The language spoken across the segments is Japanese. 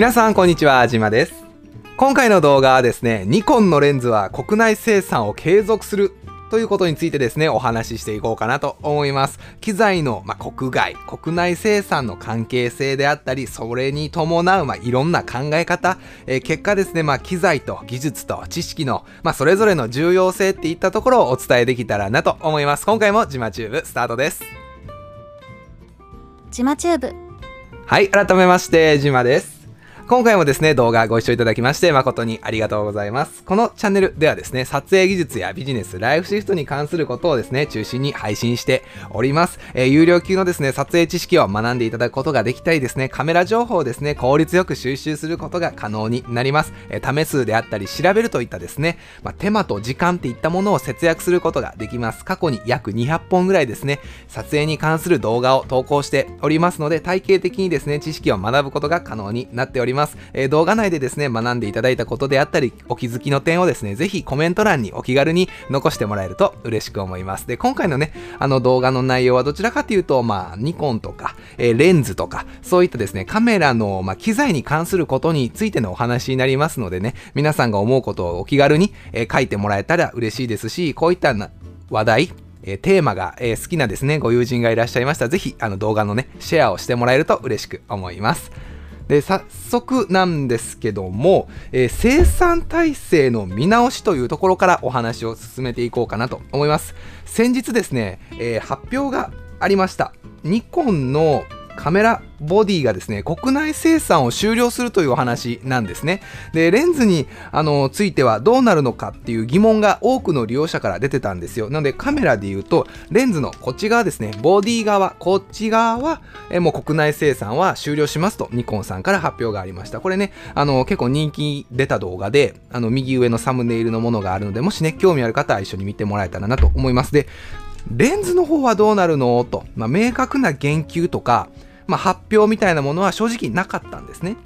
皆さんこんにちは、じまです。今回の動画はですね、ニコンのレンズは国内生産を継続するということについてですね、お話ししていこうかなと思います。機材の、まあ、国外、国内生産の関係性であったり、それに伴う、まあ、いろんな考え方、えー、結果ですね、まあ、機材と技術と知識の、まあ、それぞれの重要性っていったところをお伝えできたらなと思います。今回もジマチューブスタートです。ジマチューブ。はい、改めまして、ジマです。今回もですね、動画ご視聴いただきまして誠にありがとうございます。このチャンネルではですね、撮影技術やビジネス、ライフシフトに関することをですね、中心に配信しております。えー、有料級のですね、撮影知識を学んでいただくことができたりですね、カメラ情報をですね、効率よく収集することが可能になります。えー、試数であったり、調べるといったですね、まあ、手間と時間っていったものを節約することができます。過去に約200本ぐらいですね、撮影に関する動画を投稿しておりますので、体系的にですね、知識を学ぶことが可能になっております。えー、動画内でですね、学んでいただいたことであったり、お気づきの点をですね、ぜひコメント欄にお気軽に残してもらえると嬉しく思います。で、今回のね、あの動画の内容はどちらかというと、まあ、ニコンとか、えー、レンズとか、そういったですね、カメラの、まあ、機材に関することについてのお話になりますのでね、皆さんが思うことをお気軽に、えー、書いてもらえたら嬉しいですし、こういった話題、えー、テーマが、えー、好きなですね、ご友人がいらっしゃいましたら、ぜひ、あの動画のね、シェアをしてもらえると嬉しく思います。で早速なんですけども、えー、生産体制の見直しというところからお話を進めていこうかなと思います。先日ですね、えー、発表がありました。ニコンのカメラボディがですね、国内生産を終了するというお話なんですね。で、レンズにあのついてはどうなるのかっていう疑問が多くの利用者から出てたんですよ。なのでカメラで言うと、レンズのこっち側ですね、ボディ側、こっち側はえもう国内生産は終了しますとニコンさんから発表がありました。これね、あの結構人気出た動画で、あの右上のサムネイルのものがあるので、もしね、興味ある方は一緒に見てもらえたらなと思います。で、レンズの方はどうなるの？と、まあ、明確な言及とか、まあ、発表みたいなものは正直なかったんですね。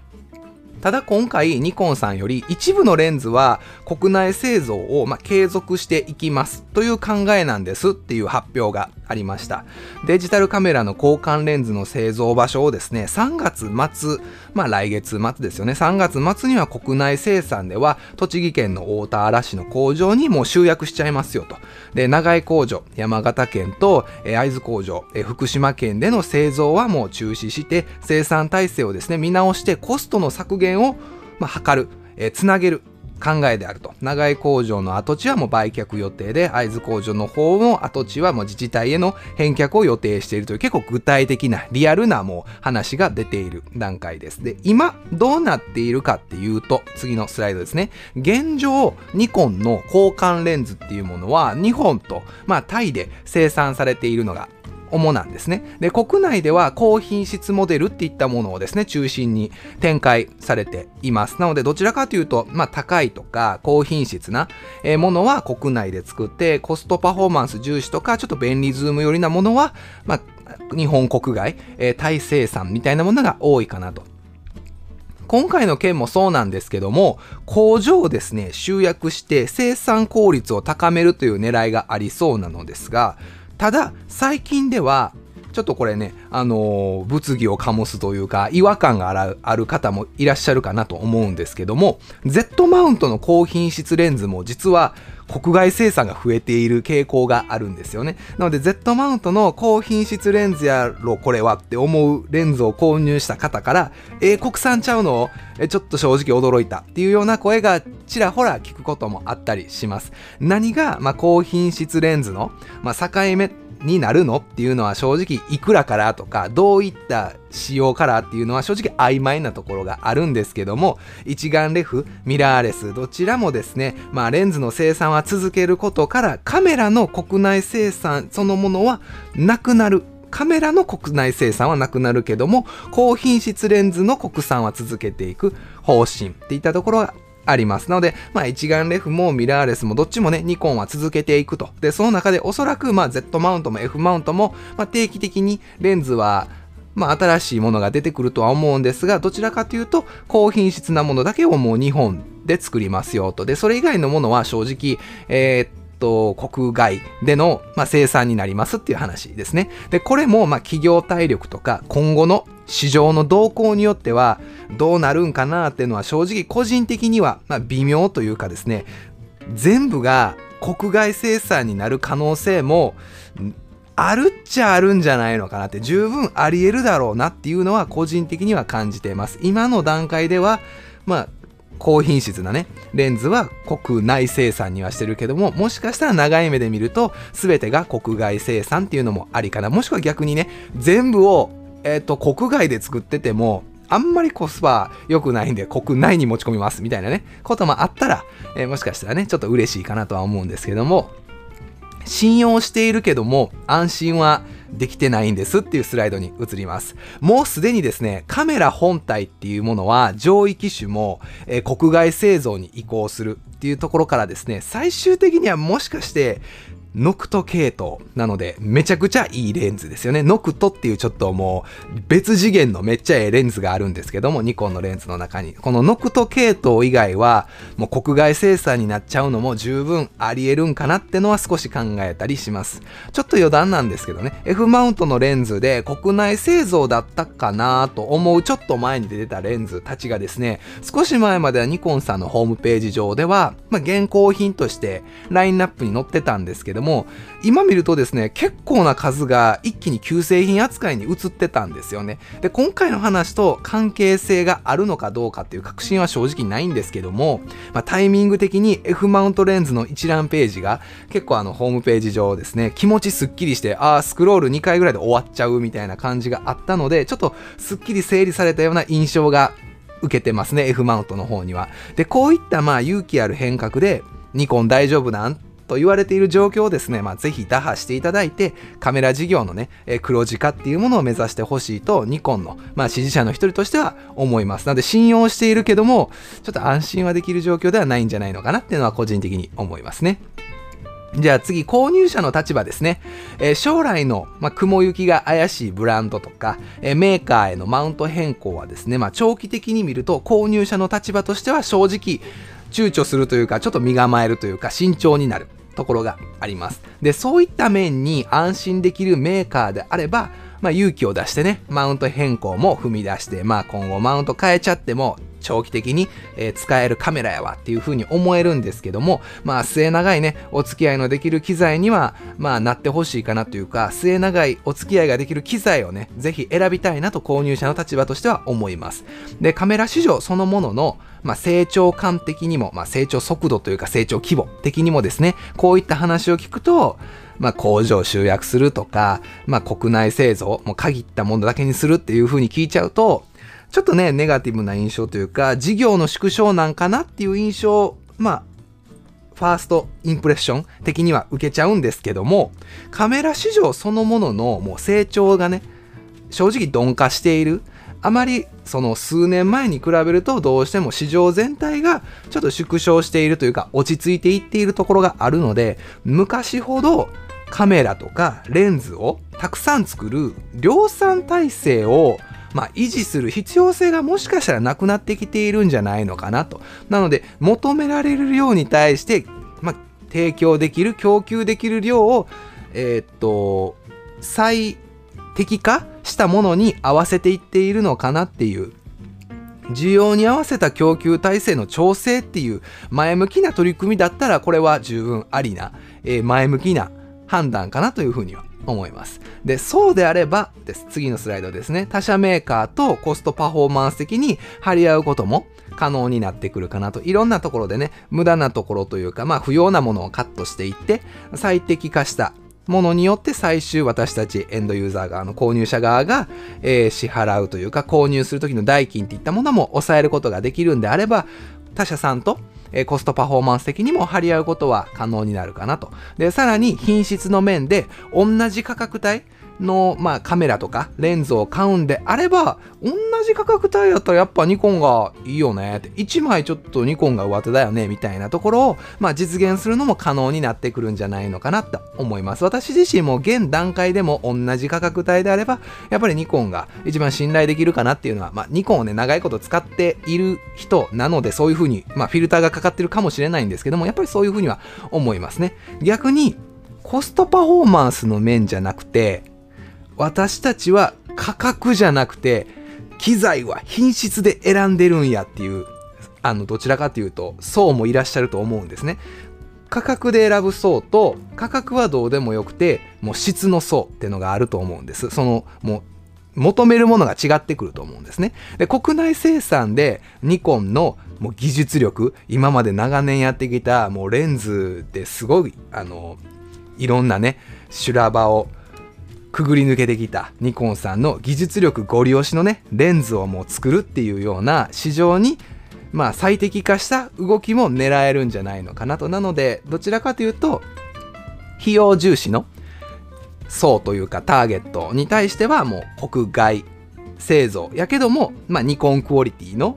ただ今回ニコンさんより一部のレンズは国内製造をま継続していきますという考えなんですっていう発表がありました。デジタルカメラの交換レンズの製造場所をですね3月末まあ来月末ですよね。3月末には国内生産では栃木県の大田原市の工場にもう集約しちゃいますよと。で長井工場山形県と会津工場福島県での製造はもう中止して生産体制をですね見直してコストの削減を、まあ、図る、えー、つなげる考えであると。長井工場の跡地はもう売却予定で会津工場の方も跡地はもう自治体への返却を予定しているという結構具体的なリアルなもう話が出ている段階です。で今どうなっているかっていうと次のスライドですね。現状ニコンの交換レンズっていうものは日本と、まあ、タイで生産されているのが主なんですね。で、国内では高品質モデルっていったものをですね、中心に展開されています。なので、どちらかというと、まあ、高いとか高品質なものは国内で作って、コストパフォーマンス重視とか、ちょっと便利ズーム寄りなものは、まあ、日本国外、えー、タイ生産みたいなものが多いかなと。今回の件もそうなんですけども、工場をですね、集約して生産効率を高めるという狙いがありそうなのですが、ただ最近ではちょっとこれね、あのー、物議を醸すというか、違和感がある方もいらっしゃるかなと思うんですけども、Z マウントの高品質レンズも実は国外生産が増えている傾向があるんですよね。なので Z マウントの高品質レンズやろこれはって思うレンズを購入した方から、えー、国産ちゃうのえちょっと正直驚いたっていうような声がちらほら聞くこともあったりします。何が、まあ、高品質レンズの、まあ、境目になるのっていうのは正直いくらからとかどういった仕様からっていうのは正直曖昧なところがあるんですけども一眼レフミラーレスどちらもですねまあレンズの生産は続けることからカメラの国内生産そのものはなくなる。カメラの国内生産はなくなるけども高品質レンズの国産は続けていく方針っていったところがあります。なので、まあ、一眼レフもミラーレスもどっちもね、ニコンは続けていくと。で、その中でおそらく、まあ、Z マウントも F マウントも、まあ、定期的にレンズは、まあ、新しいものが出てくるとは思うんですが、どちらかというと、高品質なものだけをもう2本で作りますよと。で、それ以外のものは正直、えーと、国外での、まあ、生産になりますっていう話ですね。で、これも、まあ、企業体力とか、今後の市場の動向によっては、どうなるんかなっていうのは正直個人的には、まあ、微妙というかですね、全部が国外生産になる可能性もあるっちゃあるんじゃないのかなって十分あり得るだろうなっていうのは個人的には感じています。今の段階では、まあ、高品質なね、レンズは国内生産にはしてるけども、もしかしたら長い目で見ると、全てが国外生産っていうのもありかな。もしくは逆にね、全部を、えっ、ー、と、国外で作ってても、あんまりコスパ良くないんで国内に持ち込みますみたいなね、こともあったら、えー、もしかしたらね、ちょっと嬉しいかなとは思うんですけども、信用しているけども安心はできてないんですっていうスライドに移ります。もうすでにですね、カメラ本体っていうものは上位機種も、えー、国外製造に移行するっていうところからですね、最終的にはもしかしてノクト系統なので、めちゃくちゃいいレンズですよね。ノクトっていうちょっともう別次元のめっちゃええレンズがあるんですけども、ニコンのレンズの中に。このノクト系統以外は、もう国外生産になっちゃうのも十分あり得るんかなってのは少し考えたりします。ちょっと余談なんですけどね、F マウントのレンズで国内製造だったかなと思うちょっと前に出てたレンズたちがですね、少し前まではニコンさんのホームページ上では、まあ、現行品としてラインナップに載ってたんですけども、も今見るとですね、結構な数が一気に旧製品扱いに移ってたんですよね。で、今回の話と関係性があるのかどうかっていう確信は正直ないんですけども、まあ、タイミング的に F マウントレンズの一覧ページが結構あのホームページ上ですね、気持ちすっきりして、ああ、スクロール2回ぐらいで終わっちゃうみたいな感じがあったので、ちょっとすっきり整理されたような印象が受けてますね、F マウントの方には。で、こういったまあ勇気ある変革で、ニコン大丈夫なんと言われている状況をですね、まあ、ぜひ打破していただいて、カメラ事業のね、え黒字化っていうものを目指してほしいと、ニコンの、まあ、支持者の一人としては思います。なので、信用しているけども、ちょっと安心はできる状況ではないんじゃないのかなっていうのは個人的に思いますね。じゃあ次、購入者の立場ですね。えー、将来の、まあ、雲行きが怪しいブランドとか、えー、メーカーへのマウント変更はですね、まあ、長期的に見ると購入者の立場としては正直躊躇するというか、ちょっと身構えるというか、慎重になるところがあります。で、そういった面に安心できるメーカーであれば、まあ、勇気を出してね、マウント変更も踏み出して、まあ、今後マウント変えちゃっても、長期的に、え、使えるカメラやわっていう風に思えるんですけども、まあ末長いね、お付き合いのできる機材には、まあなってほしいかなというか、末長いお付き合いができる機材をね、ぜひ選びたいなと購入者の立場としては思います。で、カメラ市場そのものの、まあ、成長感的にも、まあ、成長速度というか成長規模的にもですね、こういった話を聞くと、まあ、工場集約するとか、まあ、国内製造、も限ったものだけにするっていう風に聞いちゃうと、ちょっとね、ネガティブな印象というか、事業の縮小なんかなっていう印象、まあ、ファーストインプレッション的には受けちゃうんですけども、カメラ市場そのもののもう成長がね、正直鈍化している。あまりその数年前に比べるとどうしても市場全体がちょっと縮小しているというか落ち着いていっているところがあるので昔ほどカメラとかレンズをたくさん作る量産体制をまあ、維持する必要性がもしかしたらなくなってきているんじゃないのかなと。なので、求められる量に対して、まあ、提供できる、供給できる量を、えー、っと、最適化したものに合わせていっているのかなっていう需要に合わせた供給体制の調整っていう前向きな取り組みだったらこれは十分ありな、えー、前向きな判断かなというふうには思います。で、そうであればです。次のスライドですね。他社メーカーとコストパフォーマンス的に張り合うことも可能になってくるかなと。いろんなところでね、無駄なところというか、まあ不要なものをカットしていって、最適化したものによって最終私たちエンドユーザー側の購入者側が、えー、支払うというか購入する時の代金っていったものも抑えることができるんであれば他社さんとえコストパフォーマンス的にも張り合うことは可能になるかなと。で、さらに品質の面で同じ価格帯、の、まあ、カメラとかレンズを買うんであれば、同じ価格帯やったらやっぱニコンがいいよねって、1枚ちょっとニコンが上手だよねみたいなところを、まあ、実現するのも可能になってくるんじゃないのかなと思います。私自身も現段階でも同じ価格帯であれば、やっぱりニコンが一番信頼できるかなっていうのは、まあ、ニコンをね、長いこと使っている人なので、そういうふうに、まあ、フィルターがかかってるかもしれないんですけども、やっぱりそういうふうには思いますね。逆に、コストパフォーマンスの面じゃなくて、私たちは価格じゃなくて、機材は品質で選んでるんやっていう、あの、どちらかというと、層もいらっしゃると思うんですね。価格で選ぶ層と、価格はどうでもよくて、もう質の層っていうのがあると思うんです。その、もう、求めるものが違ってくると思うんですね。で、国内生産でニコンのもう技術力、今まで長年やってきたもうレンズですごい、あの、いろんなね、修羅場をくぐり抜けてきたニコンさんの技術力ご利用しのねレンズをもう作るっていうような市場にまあ最適化した動きも狙えるんじゃないのかなと。なのでどちらかというと費用重視の層というかターゲットに対してはもう国外製造。やけども、まあ、ニコンクオリティの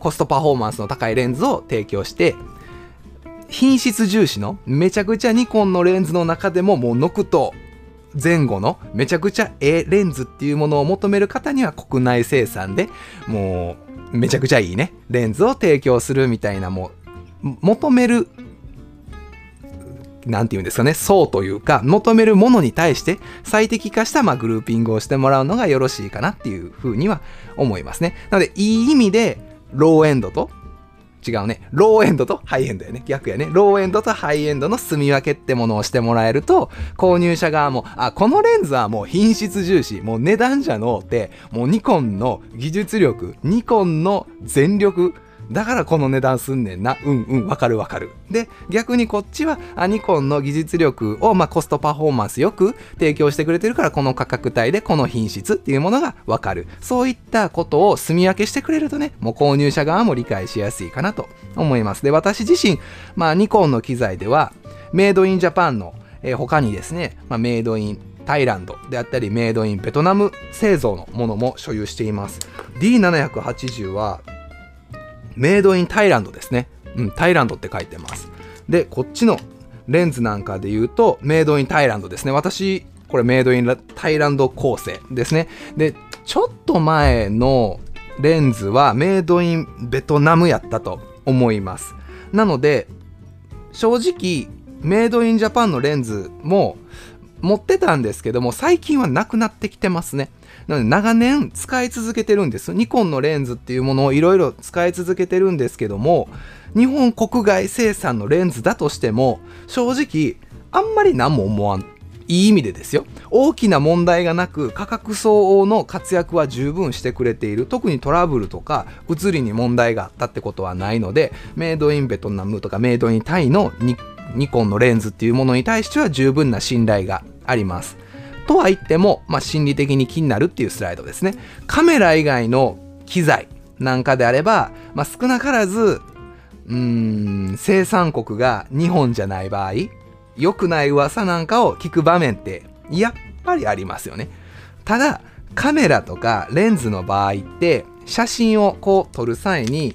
コストパフォーマンスの高いレンズを提供して品質重視のめちゃくちゃニコンのレンズの中でももうノクト前後のめちゃくちゃええレンズっていうものを求める方には国内生産でもうめちゃくちゃいいねレンズを提供するみたいなもう求めるなんて言うんですかね、層というか、求めるものに対して最適化した、ま、グルーピングをしてもらうのがよろしいかなっていうふうには思いますね。なので、いい意味で、ローエンドと違うね。ローエンドとハイエンドやね。逆やね。ローエンドとハイエンドの住み分けってものをしてもらえると、購入者側も、あ、このレンズはもう品質重視、もう値段じゃのうて、もうニコンの技術力、ニコンの全力、だからこの値段すんねんな。うんうん、わかるわかる。で、逆にこっちは、アニコンの技術力を、まあ、コストパフォーマンスよく提供してくれてるから、この価格帯でこの品質っていうものがわかる。そういったことを住み分けしてくれるとね、もう購入者側も理解しやすいかなと思います。で、私自身、まあ、ニコンの機材では、メイドインジャパンの、えー、他にですね、まあ、メイドインタイランドであったりメイドインベトナム製造のものも所有しています D780 はメイドインタイランドですね。うん、タイランドって書いてます。で、こっちのレンズなんかで言うと、メイドインタイランドですね。私、これメイドインタイランド構成ですね。で、ちょっと前のレンズはメイドインベトナムやったと思います。なので、正直、メイドインジャパンのレンズも持ってたんですけども、最近はなくなってきてますね。なので長年使い続けてるんです。ニコンのレンズっていうものをいろいろ使い続けてるんですけども、日本国外生産のレンズだとしても、正直、あんまり何も思わん。いい意味でですよ。大きな問題がなく、価格相応の活躍は十分してくれている。特にトラブルとか、写りに問題があったってことはないので、メイドインベトナムとかメイドインタイのニコンのレンズっていうものに対しては十分な信頼があります。とは言っても、まあ、心理的に気になるっていうスライドですね。カメラ以外の機材なんかであれば、まあ、少なからず、うーん、生産国が日本じゃない場合、良くない噂なんかを聞く場面って、やっぱりありますよね。ただ、カメラとかレンズの場合って、写真をこう撮る際に、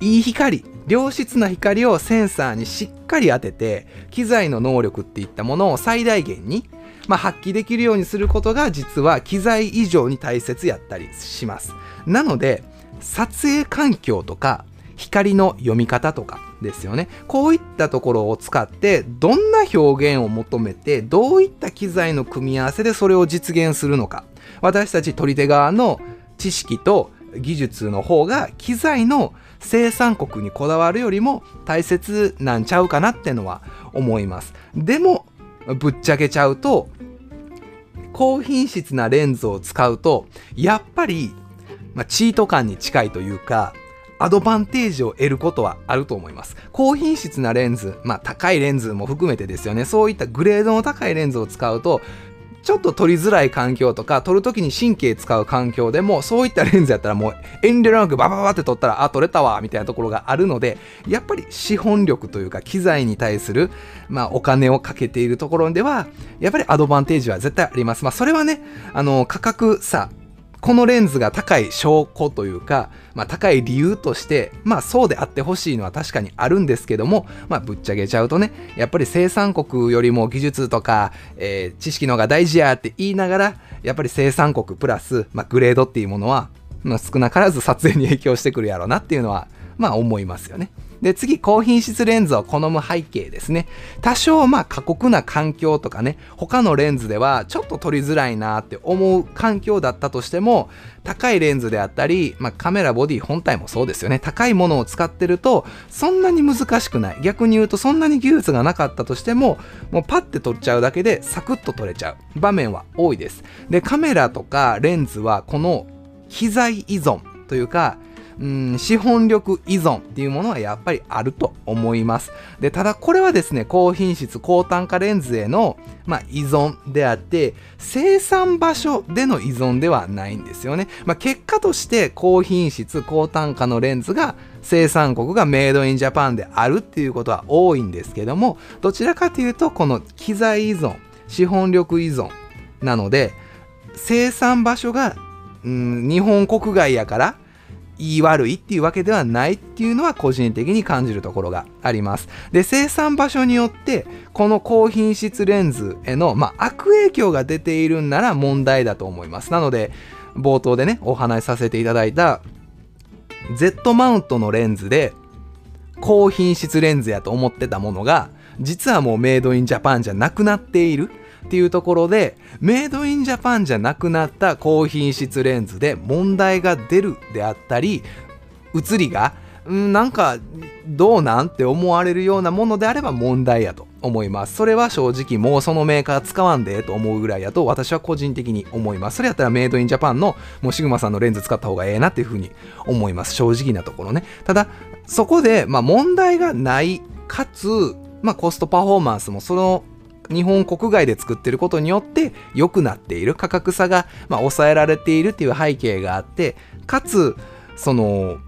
いい光、良質な光をセンサーにしっかり当てて、機材の能力っていったものを最大限に、まあ、発揮できるようにすることが実は機材以上に大切やったりします。なので、撮影環境とか光の読み方とかですよね。こういったところを使ってどんな表現を求めてどういった機材の組み合わせでそれを実現するのか。私たち取り手側の知識と技術の方が機材の生産国にこだわるよりも大切なんちゃうかなってのは思います。でも、ぶっちゃけちゃうと、高品質なレンズを使うと、やっぱり、まあ、チート感に近いというか、アドバンテージを得ることはあると思います。高品質なレンズ、まあ高いレンズも含めてですよね、そういったグレードの高いレンズを使うと、ちょっと撮りづらい環境とか撮るときに神経使う環境でもそういったレンズやったらもう遠慮なくバババって撮ったらあ撮れたわみたいなところがあるのでやっぱり資本力というか機材に対する、まあ、お金をかけているところではやっぱりアドバンテージは絶対あります。まあそれはねあの価格差このレンズが高い証拠というか、まあ、高い理由として、まあそうであってほしいのは確かにあるんですけども、まあぶっちゃけちゃうとね、やっぱり生産国よりも技術とか、えー、知識の方が大事やって言いながら、やっぱり生産国プラス、まあ、グレードっていうものは、まあ、少なからず撮影に影響してくるやろうなっていうのは、まあ思いますよね。で、次、高品質レンズを好む背景ですね。多少、まあ、過酷な環境とかね、他のレンズではちょっと撮りづらいなって思う環境だったとしても、高いレンズであったり、まあ、カメラボディ本体もそうですよね。高いものを使ってると、そんなに難しくない。逆に言うと、そんなに技術がなかったとしても、もうパッて撮っちゃうだけで、サクッと撮れちゃう場面は多いです。で、カメラとかレンズは、この機材依存というか、うん資本力依存っていうものはやっぱりあると思います。で、ただこれはですね、高品質、高単価レンズへの、まあ、依存であって、生産場所での依存ではないんですよね。まあ、結果として高品質、高単価のレンズが生産国がメイドインジャパンであるっていうことは多いんですけども、どちらかというと、この機材依存、資本力依存なので、生産場所が、うん、日本国外やから、言い悪いっていうわけではないっていうのは個人的に感じるところがあります。で、生産場所によって、この高品質レンズへの、まあ、悪影響が出ているんなら問題だと思います。なので、冒頭でね、お話しさせていただいた、Z マウントのレンズで、高品質レンズやと思ってたものが、実はもうメイドインジャパンじゃなくなっている。っていうところでメイドインジャパンじゃなくなった高品質レンズで問題が出るであったり写りがんなんかどうなんって思われるようなものであれば問題やと思います。それは正直もうそのメーカー使わんでと思うぐらいやと私は個人的に思います。それやったらメイドインジャパンのもうシグマさんのレンズ使った方がええなっていうふうに思います。正直なところね。ただそこでまあ問題がないかつまあコストパフォーマンスもその日本国外で作ってることによって良くなっている価格差が、まあ、抑えられているっていう背景があってかつその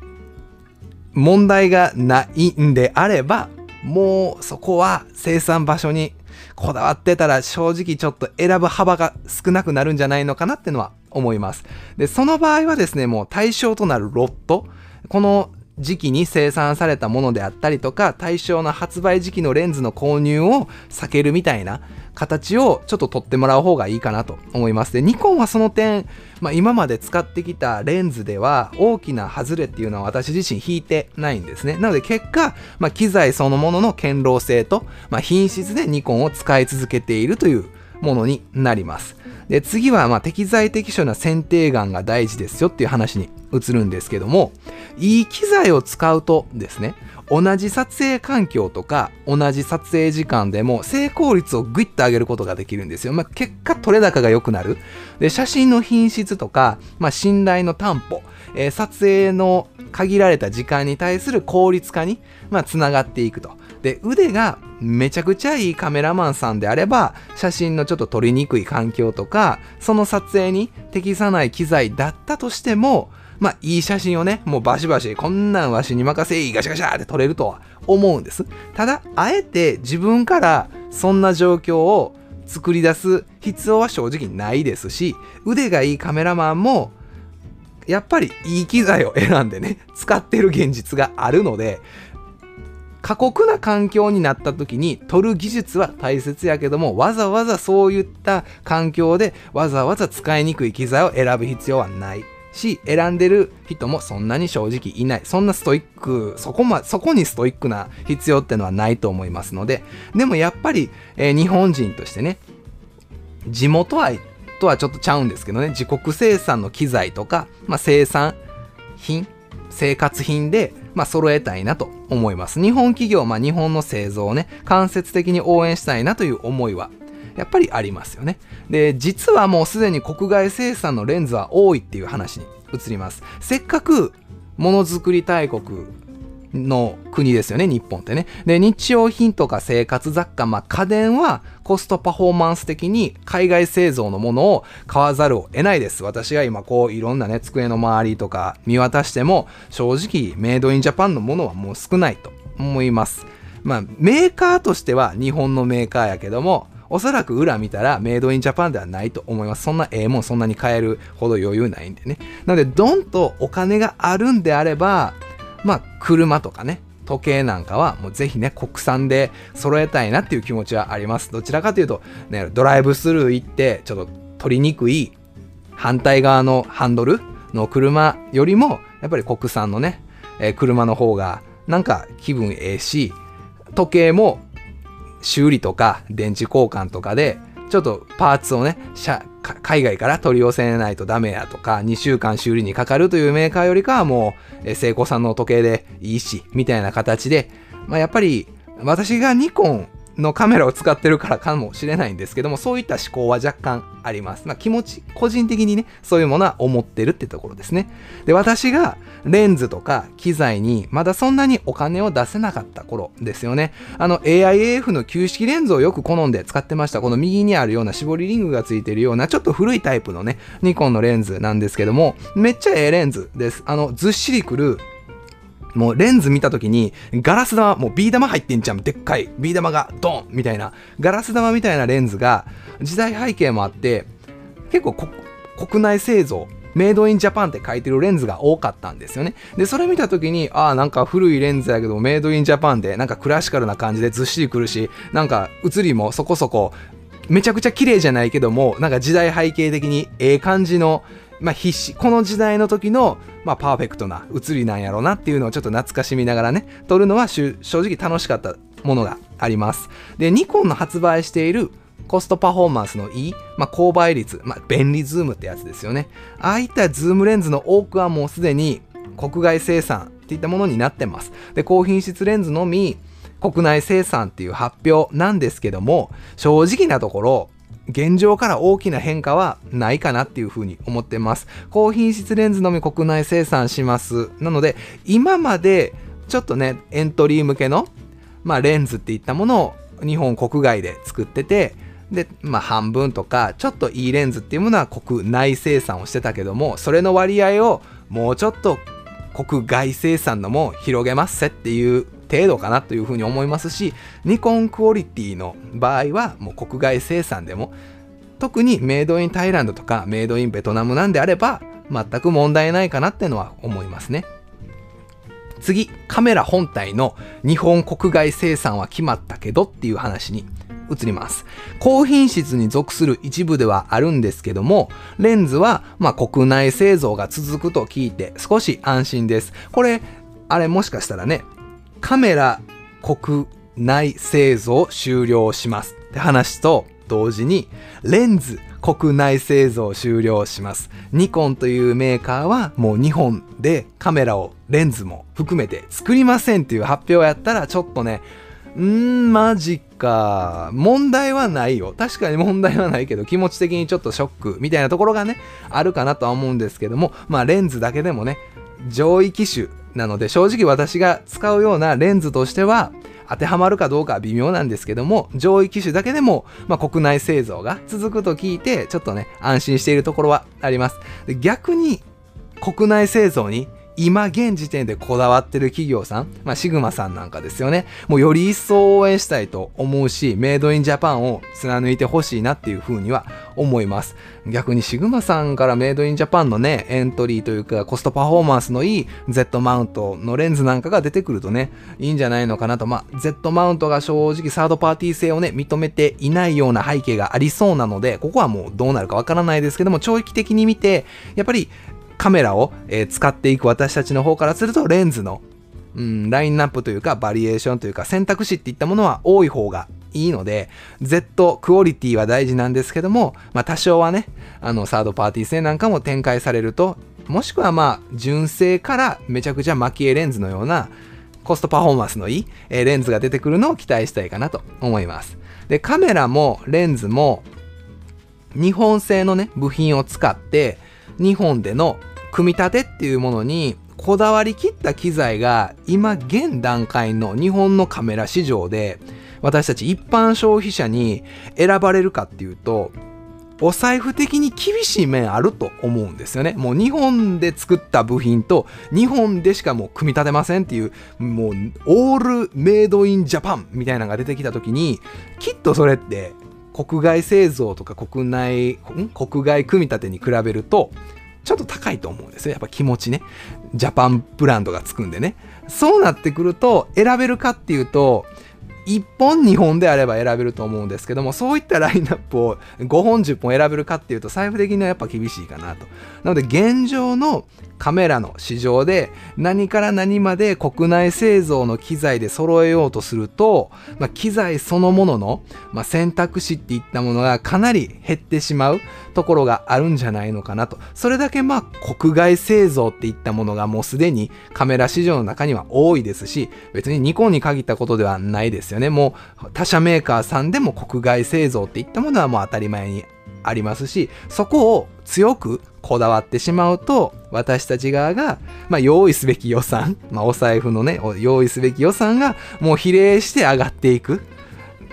問題がないんであればもうそこは生産場所にこだわってたら正直ちょっと選ぶ幅が少なくなるんじゃないのかなってのは思います。で、その場合はですね、もう対象となるロット、この時期に生産されたものであったりとか対象の発売時期のレンズの購入を避けるみたいな形をちょっと取ってもらう方がいいかなと思います。でニコンはその点、まあ、今まで使ってきたレンズでは大きな外れっていうのは私自身引いてないんですね。なので結果、まあ、機材そのものの堅牢性と、まあ、品質でニコンを使い続けているというものになります。で次はま適材適所な選定眼が大事ですよっていう話に移るんですけどもいい機材を使うとですね同じ撮影環境とか同じ撮影時間でも成功率をグイッと上げることができるんですよ。まあ、結果撮れ高が良くなる。で、写真の品質とか、まあ、信頼の担保、えー、撮影の限られた時間に対する効率化に、まあ、つながっていくと。で、腕がめちゃくちゃいいカメラマンさんであれば、写真のちょっと撮りにくい環境とか、その撮影に適さない機材だったとしても、まあ、いい写真をね、もうバシバシ、こんなんわしに任せい、ガシャガシャって撮れるとは思うんです。ただ、あえて自分からそんな状況を作り出す必要は正直ないですし、腕がいいカメラマンも、やっぱりいい機材を選んでね、使ってる現実があるので、過酷な環境になった時に撮る技術は大切やけどもわざわざそういった環境でわざわざ使いにくい機材を選ぶ必要はない。し選んでる人もそんなに正直いない。そんなストイックそこ,、ま、そこにストイックな必要ってのはないと思いますのででもやっぱり、えー、日本人としてね地元愛とはちょっとちゃうんですけどね自国生産の機材とか、まあ、生産品生活品で、まあ、揃えたいなと思います日本企業、まあ、日本の製造をね間接的に応援したいなという思いはやっぱりありますよね。で、実はもうすでに国外生産のレンズは多いっていう話に移ります。せっかくものづくり大国の国ですよね、日本ってね。で、日用品とか生活雑貨、まあ家電はコストパフォーマンス的に海外製造のものを買わざるを得ないです。私が今こういろんなね、机の周りとか見渡しても正直メイドインジャパンのものはもう少ないと思います。まあメーカーとしては日本のメーカーやけども、おそらく裏見たらメイドインジャパンではないと思います。そんなええもんそんなに買えるほど余裕ないんでね。なので、ドンとお金があるんであれば、まあ、車とかね、時計なんかはもうぜひね、国産で揃えたいなっていう気持ちはあります。どちらかというと、ね、ドライブスルー行ってちょっと取りにくい反対側のハンドルの車よりも、やっぱり国産のね、えー、車の方がなんか気分ええし、時計も修理とか電池交換とかでちょっとパーツをね、海外から取り寄せないとダメやとか、2週間修理にかかるというメーカーよりかはもう、聖子さんの時計でいいし、みたいな形で、まあ、やっぱり私がニコンのカメラを使ってるからかもしれないんですけども、そういった思考は若干あります。まあ、気持ち、個人的にね、そういうものは思ってるってところですね。で、私がレンズとか機材にまだそんなにお金を出せなかった頃ですよね。あの AIAF の旧式レンズをよく好んで使ってました。この右にあるような絞りリングがついてるようなちょっと古いタイプのね、ニコンのレンズなんですけども、めっちゃええレンズです。あの、ずっしりくるもうレンズ見た時にガラス玉、もうビー玉入ってんじゃん。でっかいビー玉がドンみたいな。ガラス玉みたいなレンズが時代背景もあって、結構国内製造、メイドインジャパンって書いてるレンズが多かったんですよね。で、それ見た時に、ああ、なんか古いレンズやけど、メイドインジャパンで、なんかクラシカルな感じでずっしりくるし、なんか写りもそこそこ、めちゃくちゃ綺麗じゃないけども、なんか時代背景的にええ感じのまあ、必死。この時代の時の、まあ、パーフェクトな写りなんやろうなっていうのをちょっと懐かしみながらね撮るのは正直楽しかったものがあります。でニコンの発売しているコストパフォーマンスのいい、まあ、高倍率、まあ、便利ズームってやつですよね。ああいったズームレンズの多くはもうすでに国外生産っていったものになってます。で高品質レンズのみ国内生産っていう発表なんですけども正直なところ現状から大きな変化はないかなっていうふうに思ってます。高品質レンズのみ国内生産します。なので、今までちょっとね、エントリー向けの、まあ、レンズっていったものを日本国外で作ってて、で、まあ、半分とか、ちょっといいレンズっていうものは国内生産をしてたけども、それの割合をもうちょっと国外生産のも広げますせっていう程度かなというふうに思いますしニコンクオリティの場合はもう国外生産でも特にメイドインタイランドとかメイドインベトナムなんであれば全く問題ないかなっていうのは思いますね次カメラ本体の日本国外生産は決まったけどっていう話に移ります。高品質に属する一部ではあるんですけども、レンズはま国内製造が続くと聞いて少し安心です。これ、あれもしかしたらね、カメラ国内製造終了します。って話と同時にレンズ国内製造終了します。ニコンというメーカーはもう日本でカメラをレンズも含めて作りませんっていう発表やったらちょっとねんーマジか。問題はないよ。確かに問題はないけど気持ち的にちょっとショックみたいなところがねあるかなとは思うんですけどもまあレンズだけでもね上位機種なので正直私が使うようなレンズとしては当てはまるかどうかは微妙なんですけども上位機種だけでも、まあ、国内製造が続くと聞いてちょっとね安心しているところはあります。逆に国内製造に今現時点でこだわってる企業さん、まあ、シグマさんなんかですよね。もうより一層応援したいと思うし、メイドインジャパンを貫いてほしいなっていうふうには思います。逆にシグマさんからメイドインジャパンのね、エントリーというかコストパフォーマンスのいい Z マウントのレンズなんかが出てくるとね、いいんじゃないのかなと。まあ、Z マウントが正直サードパーティー性をね、認めていないような背景がありそうなので、ここはもうどうなるかわからないですけども、長期的に見て、やっぱりカメラを、え、使っていく私たちの方からするとレンズの、うん、ラインナップというかバリエーションというか選択肢っていったものは多い方がいいので Z クオリティは大事なんですけども、まあ、多少はねあのサードパーティー製なんかも展開されるともしくはまあ純正からめちゃくちゃマキエレンズのようなコストパフォーマンスのいい、え、レンズが出てくるのを期待したいかなと思います。でカメラもレンズも日本製のね部品を使って日本での組み立てっていうものにこだわりきった機材が今現段階の日本のカメラ市場で私たち一般消費者に選ばれるかっていうとお財布的に厳しい面あると思うんですよね。もう日本で作った部品と日本でしかもう組み立てませんっていうもうオールメイドインジャパンみたいなのが出てきた時にきっとそれって国外製造とか国内ん？国外組み立てに比べるとちょっと高いと思うんですよ。やっぱ気持ちね。ジャパンブランドがつくんでね。そうなってくると選べるかっていうと1本2本であれば選べると思うんですけどもそういったラインナップを5本10本選べるかっていうと財布的にはやっぱ厳しいかなとなので現状のカメラの市場で何から何まで国内製造の機材で揃えようとすると、まあ、機材そのものの、まあ、選択肢っていったものがかなり減ってしまうところがあるんじゃないのかなと。それだけまあ国外製造っていったものがもうすでにカメラ市場の中には多いですし、別にニコンに限ったことではないですよね。もう他社メーカーさんでも国外製造っていったものはもう当たり前にありますし、そこを強くこだわってしまうと、私たち側が、まあ、用意すべき予算、まあ、お財布のね、用意すべき予算がもう比例して上がっていく。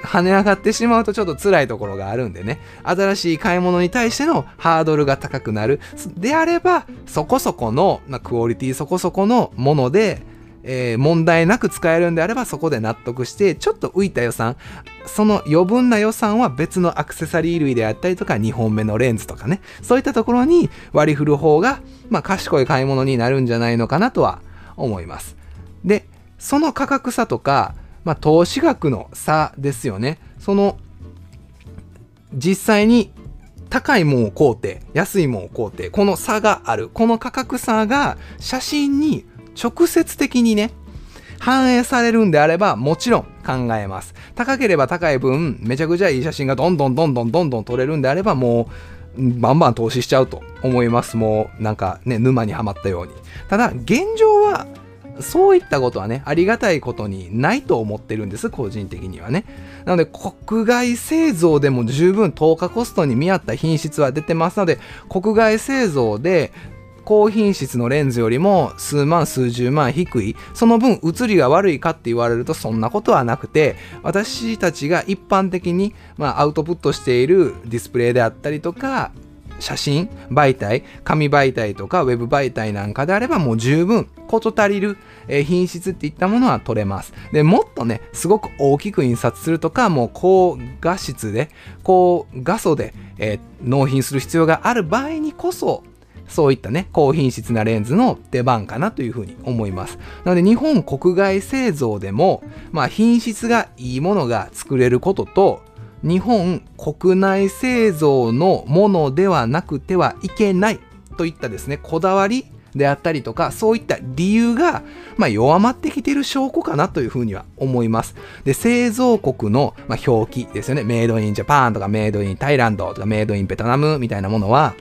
跳ね上がってしまうとちょっと辛いところがあるんでね、新しい買い物に対してのハードルが高くなる。であれば、そこそこの、まあ、クオリティそこそこのもので、えー、問題なく使えるんであればそこで納得してちょっと浮いた予算その余分な予算は別のアクセサリー類であったりとか2本目のレンズとかねそういったところに割り振る方が、まあ、賢い買い物になるんじゃないのかなとは思います。でその価格差とか、まあ、投資額の差ですよね。その実際に高いもんを買うて安いもんを買うてこの差がある。この価格差が写真に直接的にね、反映されるんであればもちろん考えます。高ければ高い分、めちゃくちゃいい写真がどんどんどんどんどんどん撮れるんであればもう、バンバン投資しちゃうと思います。もうなんかね、沼にはまったように。ただ、現状はそういったことはね、ありがたいことにないと思ってるんです、個人的にはね。なので、国外製造でも十分投下コストに見合った品質は出てますので、国外製造で高品質のレンズよりも数万数十万低いその分写りが悪いかって言われるとそんなことはなくて私たちが一般的に、まあ、アウトプットしているディスプレイであったりとか写真媒体紙媒体とかウェブ媒体なんかであればもう十分事足りる、え、品質っていったものは取れます。でもっとねすごく大きく印刷するとかもう高画質で高画素で、えー、納品する必要がある場合にこそそういったね、高品質なレンズの出番かなというふうに思います。なので日本国外製造でも、まあ品質がいいものが作れることと、日本国内製造のものではなくてはいけないといったですね、こだわりであったりとか、そういった理由が、まあ、弱まってきている証拠かなというふうには思います。で、製造国の、まあ、表記ですよね。メイドインジャパンとか、メイドインタイランドとか、メイドインベトナムみたいなものは、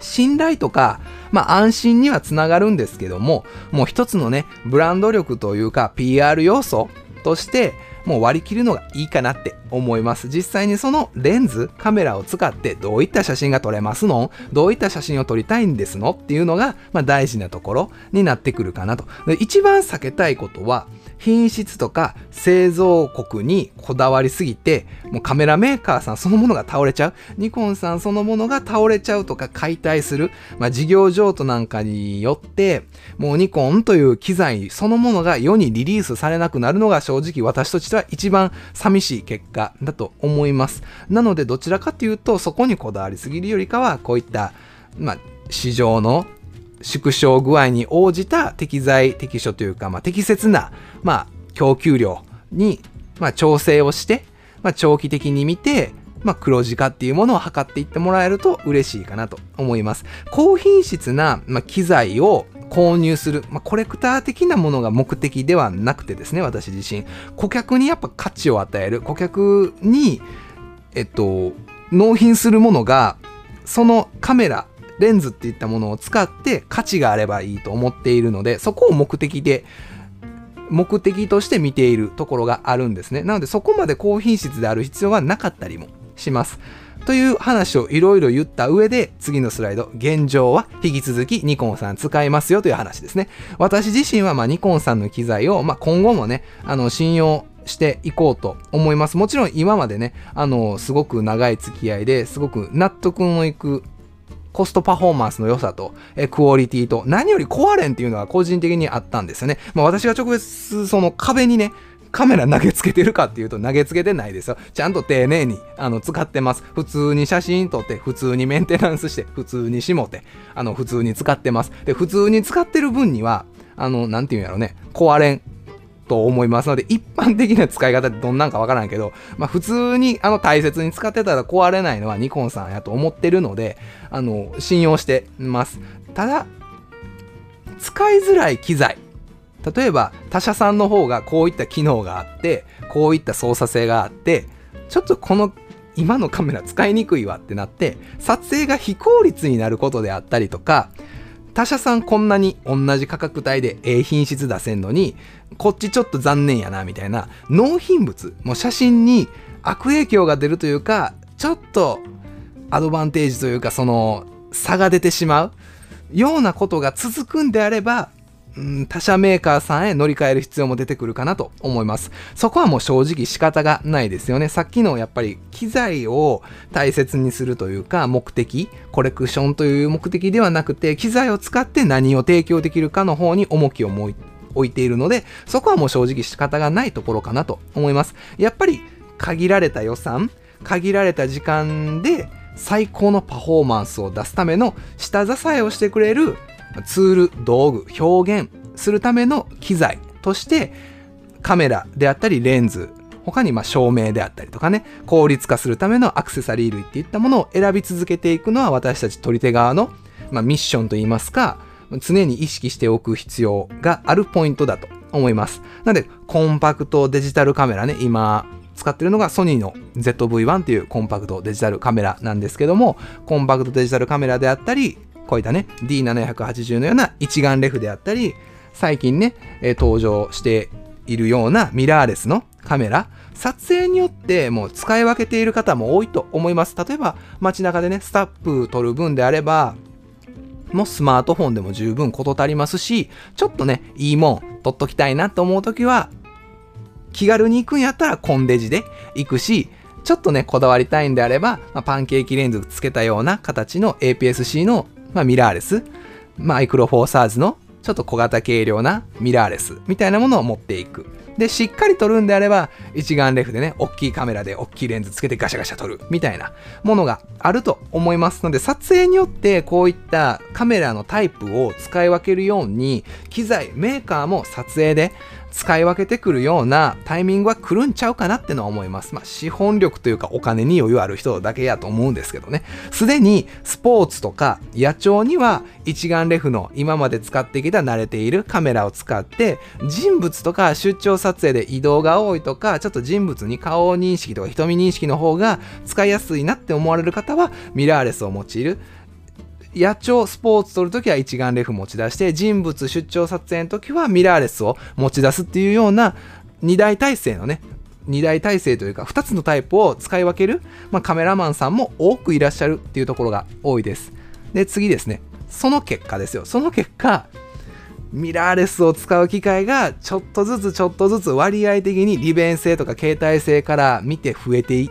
信頼とか、まあ安心にはつながるんですけども、もう一つのね、ブランド力というか PR 要素として、もう割り切るのがいいかなって思います。実際にそのレンズ、カメラを使ってどういった写真が撮れますの？どういった写真を撮りたいんですの？っていうのが、まあ、大事なところになってくるかなと。で一番避けたいことは、品質とか製造国にこだわりすぎて、もうカメラメーカーさんそのものが倒れちゃう。ニコンさんそのものが倒れちゃうとか解体する。まあ、事業譲渡なんかによって、もうニコンという機材そのものが世にリリースされなくなるのが正直私としては一番寂しい結果だと思います。なのでどちらかというとそこにこだわりすぎるよりかはこういった、まあ、市場の縮小具合に応じた適材適所というか、まあ、適切な、まあ、供給量に、まあ、調整をして、まあ、長期的に見て、まあ、黒字化っていうものを測っていってもらえると嬉しいかなと思います。高品質な、まあ、機材を購入する、まあ、コレクター的なものが目的ではなくてですね、私自身。顧客にやっぱ価値を与える。顧客に、えっと、納品するものが、そのカメラレンズっていったものを使って価値があればいいと思っているので、そこを目的で、目的として見ているところがあるんですね。なのでそこまで高品質である必要はなかったりもします。という話をいろいろ言った上で、次のスライド、現状は引き続きニコンさん使いますよという話ですね。私自身はまニコンさんの機材を、ま、今後もね、あの信用していこうと思います。もちろん今までね、あの、すごく長い付き合いですごく納得のいくコストパフォーマンスの良さと、えクオリティと、何より壊れんっていうのは個人的にあったんですよね。まあ私が直接その壁にね、カメラ投げつけてるかっていうと投げつけてないですよ。ちゃんと丁寧にあの使ってます。普通に写真撮って、普通にメンテナンスして、普通にしもて、あの普通に使ってます。で、普通に使ってる分には、あの、なんていうんやろね、壊れん。と思いますので、一般的な使い方ってどんなんかわからんけど、まあ普通にあの大切に使ってたら壊れないのはニコンさんやと思ってるので、あの、信用してます。ただ、使いづらい機材。例えば他社さんの方がこういった機能があってこういった操作性があってちょっとこの今のカメラ使いにくいわってなって撮影が非効率になることであったりとか他社さんこんなに同じ価格帯でええ品質出せんのにこっちちょっと残念やなみたいな納品物もう写真に悪影響が出るというかちょっとアドバンテージというかその差が出てしまうようなことが続くんであればうん、他社メーカーさんへ乗り換える必要も出てくるかなと思います。そこはもう正直仕方がないですよね。さっきのやっぱり機材を大切にするというか目的、コレクションという目的ではなくて機材を使って何を提供できるかの方に重きを置いているので、そこはもう正直仕方がないところかなと思います。やっぱり限られた予算、限られた時間で最高のパフォーマンスを出すための下支えをしてくれるツール、道具、表現するための機材としてカメラであったりレンズ、他にま照明であったりとかね、効率化するためのアクセサリー類っていったものを選び続けていくのは私たち取り手側の、ま、ミッションといいますか、常に意識しておく必要があるポイントだと思います。なので、コンパクトデジタルカメラね、今使ってるのがソニーの ZV-1 っていうコンパクトデジタルカメラなんですけども、コンパクトデジタルカメラであったり、こういったね、D780 のような一眼レフであったり、最近ね、え、登場しているようなミラーレスのカメラ、撮影によってもう使い分けている方も多いと思います。例えば街中でね、スタップ撮る分であれば、もうスマートフォンでも十分事足りますし、ちょっとね、いいもん撮っときたいなと思うときは、気軽に行くんやったらコンデジで行くし、ちょっとね、こだわりたいんであれば、まあ、パンケーキレンズつけたような形の APS-C のまあ、ミラーレス、マイクロフォーサーズのちょっと小型軽量なミラーレスみたいなものを持っていく。で、しっかり撮るんであれば、一眼レフでね、大きいカメラで大きいレンズつけてガシャガシャ撮るみたいなものがあると思いますので、撮影によってこういったカメラのタイプを使い分けるように、機材、メーカーも撮影で使い分けてくるようなタイミングは来るんちゃうかなってのは思います。まあ、資本力というかお金に余裕ある人だけやと思うんですけどね。すでにスポーツとか野鳥には一眼レフの今まで使ってきた慣れているカメラを使って人物とか出張撮影で移動が多いとかちょっと人物に顔認識とか瞳認識の方が使いやすいなって思われる方はミラーレスを用いる。野鳥スポーツ撮るときは一眼レフ持ち出して人物出張撮影の時はミラーレスを持ち出すっていうような2大体制のね2大体制というか2つのタイプを使い分ける、まあ、カメラマンさんも多くいらっしゃるっていうところが多いです。で次ですね。その結果ですよ。その結果ミラーレスを使う機会がちょっとずつちょっとずつ割合的に利便性とか携帯性から見て増えてい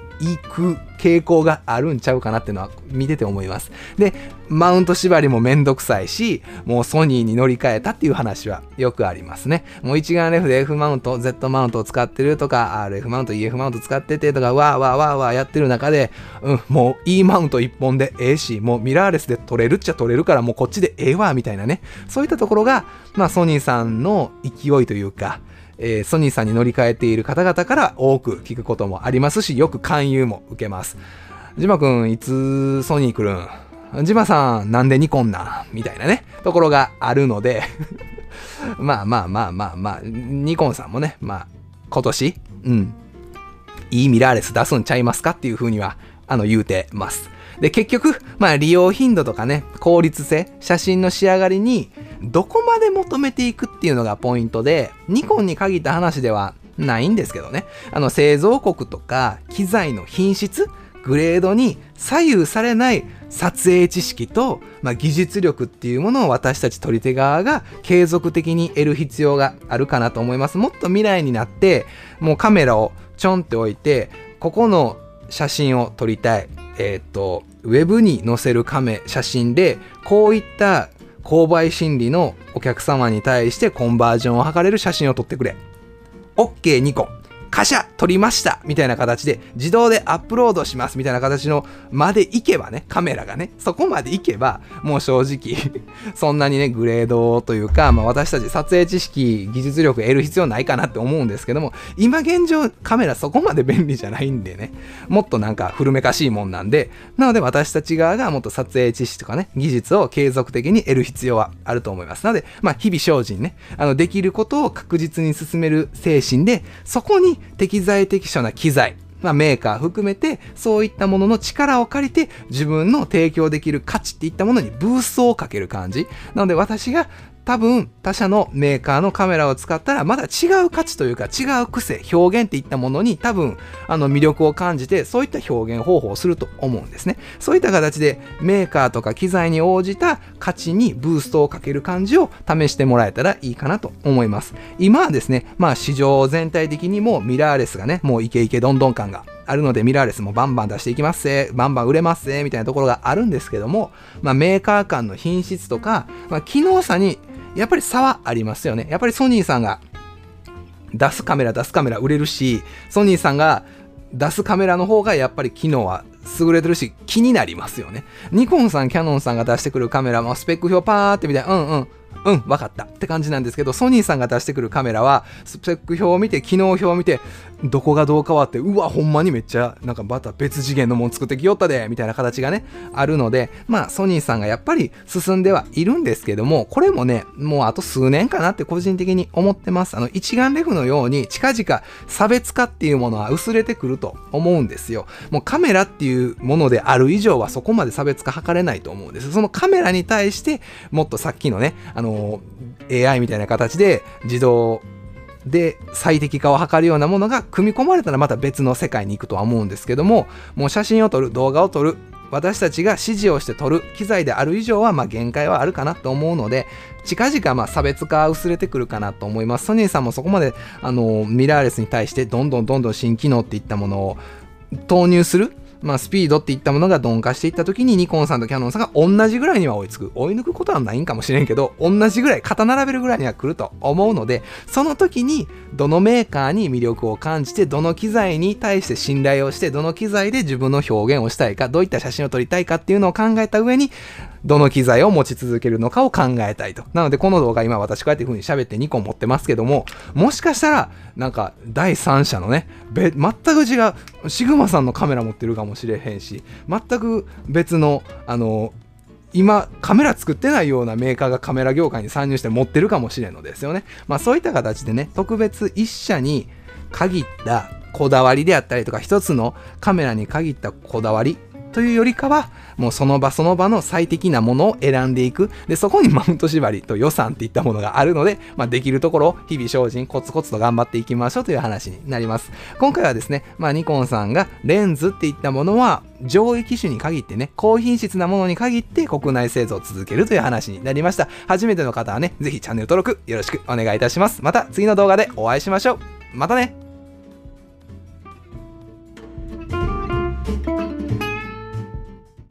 く傾向があるんちゃうかなっていうのは見てて思います。で、マウント縛りもめんどくさいし、もうソニーに乗り換えたっていう話はよくありますね。もう一眼レフで F マウント、Z マウントを使ってるとか、RF マウント、EF マウント使っててとか、わーわーわーわーやってる中で、うん、もう E マウント一本でええし、もうミラーレスで撮れるっちゃ撮れるからもうこっちでええわ、みたいなね。そういったところが、まあソニーさんの勢いというか、えー、ソニーさんに乗り換えている方々から多く聞くこともありますし、よく勧誘も受けます。ジマくん、いつソニー来るん？ジマさん、なんでニコンなみたいなね、ところがあるので。まあまあまあまあまあ、ニコンさんもね、まあ、今年、うん、いいミラーレス出すんちゃいますかっていうふうには、あの、言うてます。で、結局、まあ、利用頻度とかね、効率性、写真の仕上がりに、どこまで求めていくっていうのがポイントで、ニコンに限った話ではないんですけどね。あの、製造国とか、機材の品質、グレードに左右されない撮影知識と、まあ、技術力っていうものを私たち撮り手側が継続的に得る必要があるかなと思います。もっと未来になって、もうカメラをちょんって置いて、ここの写真を撮りたい。えっ、と、ウェブに載せるカメ、写真で、こういった購買心理のお客様に対してコンバージョンを図れる写真を撮ってくれ。OK2 個。カシャ撮りましたみたいな形で自動でアップロードしますみたいな形のまでいけばね、カメラがね、そこまでいけば、もう正直 そんなにね、グレードというか、まあ私たち撮影知識、技術力得る必要ないかなって思うんですけども、今現状カメラそこまで便利じゃないんでね、もっとなんか古めかしいもんなんで、なので私たち側がもっと撮影知識とかね、技術を継続的に得る必要はあると思います。なので、まあ日々精進ね、あの、できることを確実に進める精神で、そこに適材適所な機材、まあ、メーカー含めて、そういったものの力を借りて、自分の提供できる価値っていったものにブースをかける感じ。なので私が多分他社のメーカーのカメラを使ったらまだ違う価値というか違う癖、表現っていったものに多分あの魅力を感じてそういった表現方法をすると思うんですね。そういった形でメーカーとか機材に応じた価値にブーストをかける感じを試してもらえたらいいかなと思います。今はですね、まあ市場全体的にもミラーレスがね、もうイケイケどんどん感があるのでミラーレスもバンバン出していきますぜ、バンバン売れますぜ、みたいなところがあるんですけども、まあメーカー間の品質とか、まあ機能差にやっぱり差はありますよね。やっぱりソニーさんが出すカメラ出すカメラ売れるし、ソニーさんが出すカメラの方がやっぱり機能は優れてるし気になりますよね。ニコンさん、キャノンさんが出してくるカメラもスペック表パーって見て、うんうん、うん、わかったって感じなんですけど、ソニーさんが出してくるカメラは、スペック表を見て、機能表を見て、どこがどう変わって、うわ、ほんまにめっちゃ、なんかまた別次元のもん作ってきよったで、みたいな形がね、あるので、まあ、ソニーさんがやっぱり進んではいるんですけども、これもね、もうあと数年かなって個人的に思ってます。あの、一眼レフのように、近々差別化っていうものは薄れてくると思うんですよ。もうカメラっていうものである以上はそこまで差別化図れないと思うんです。そのカメラに対して、もっとさっきのね、あの AI みたいな形で自動で最適化を図るようなものが組み込まれたらまた別の世界に行くとは思うんですけどももう写真を撮る動画を撮る私たちが指示をして撮る機材である以上はまあ限界はあるかなと思うので近々まあ差別化薄れてくるかなと思います。ソニーさんもそこまであのミラーレスに対してどんどんどんどん新機能っていったものを投入するまあ、スピードっていったものが鈍化していった時にニコンさんとキャノンさんが同じぐらいには追いつく。追い抜くことはないんかもしれんけど、同じぐらい、肩並べるぐらいには来ると思うので、その時にどのメーカーに魅力を感じて、どの機材に対して信頼をして、どの機材で自分の表現をしたいか、どういった写真を撮りたいかっていうのを考えた上に、どの機材を持ち続けるのかを考えたいと。なので、この動画今私こうやって風に喋って2個持ってますけども、もしかしたら、なんか第三者のね、全く違う、シグマさんのカメラ持ってるかもしれへんし、全く別の、あの、今カメラ作ってないようなメーカーがカメラ業界に参入して持ってるかもしれんのですよね。まあそういった形でね、特別一社に限ったこだわりであったりとか、一つのカメラに限ったこだわりというよりかは、もうその場その場の最適なものを選んでいく。で、そこに マウント縛りと予算っていったものがあるので、まあ、できるところを日々精進、コツコツと頑張っていきましょうという話になります。今回はですね、まあ、ニコンさんがレンズっていったものは、上位機種に限ってね、高品質なものに限って国内製造を続けるという話になりました。初めての方はね、ぜひチャンネル登録よろしくお願いいたします。また次の動画でお会いしましょう。またね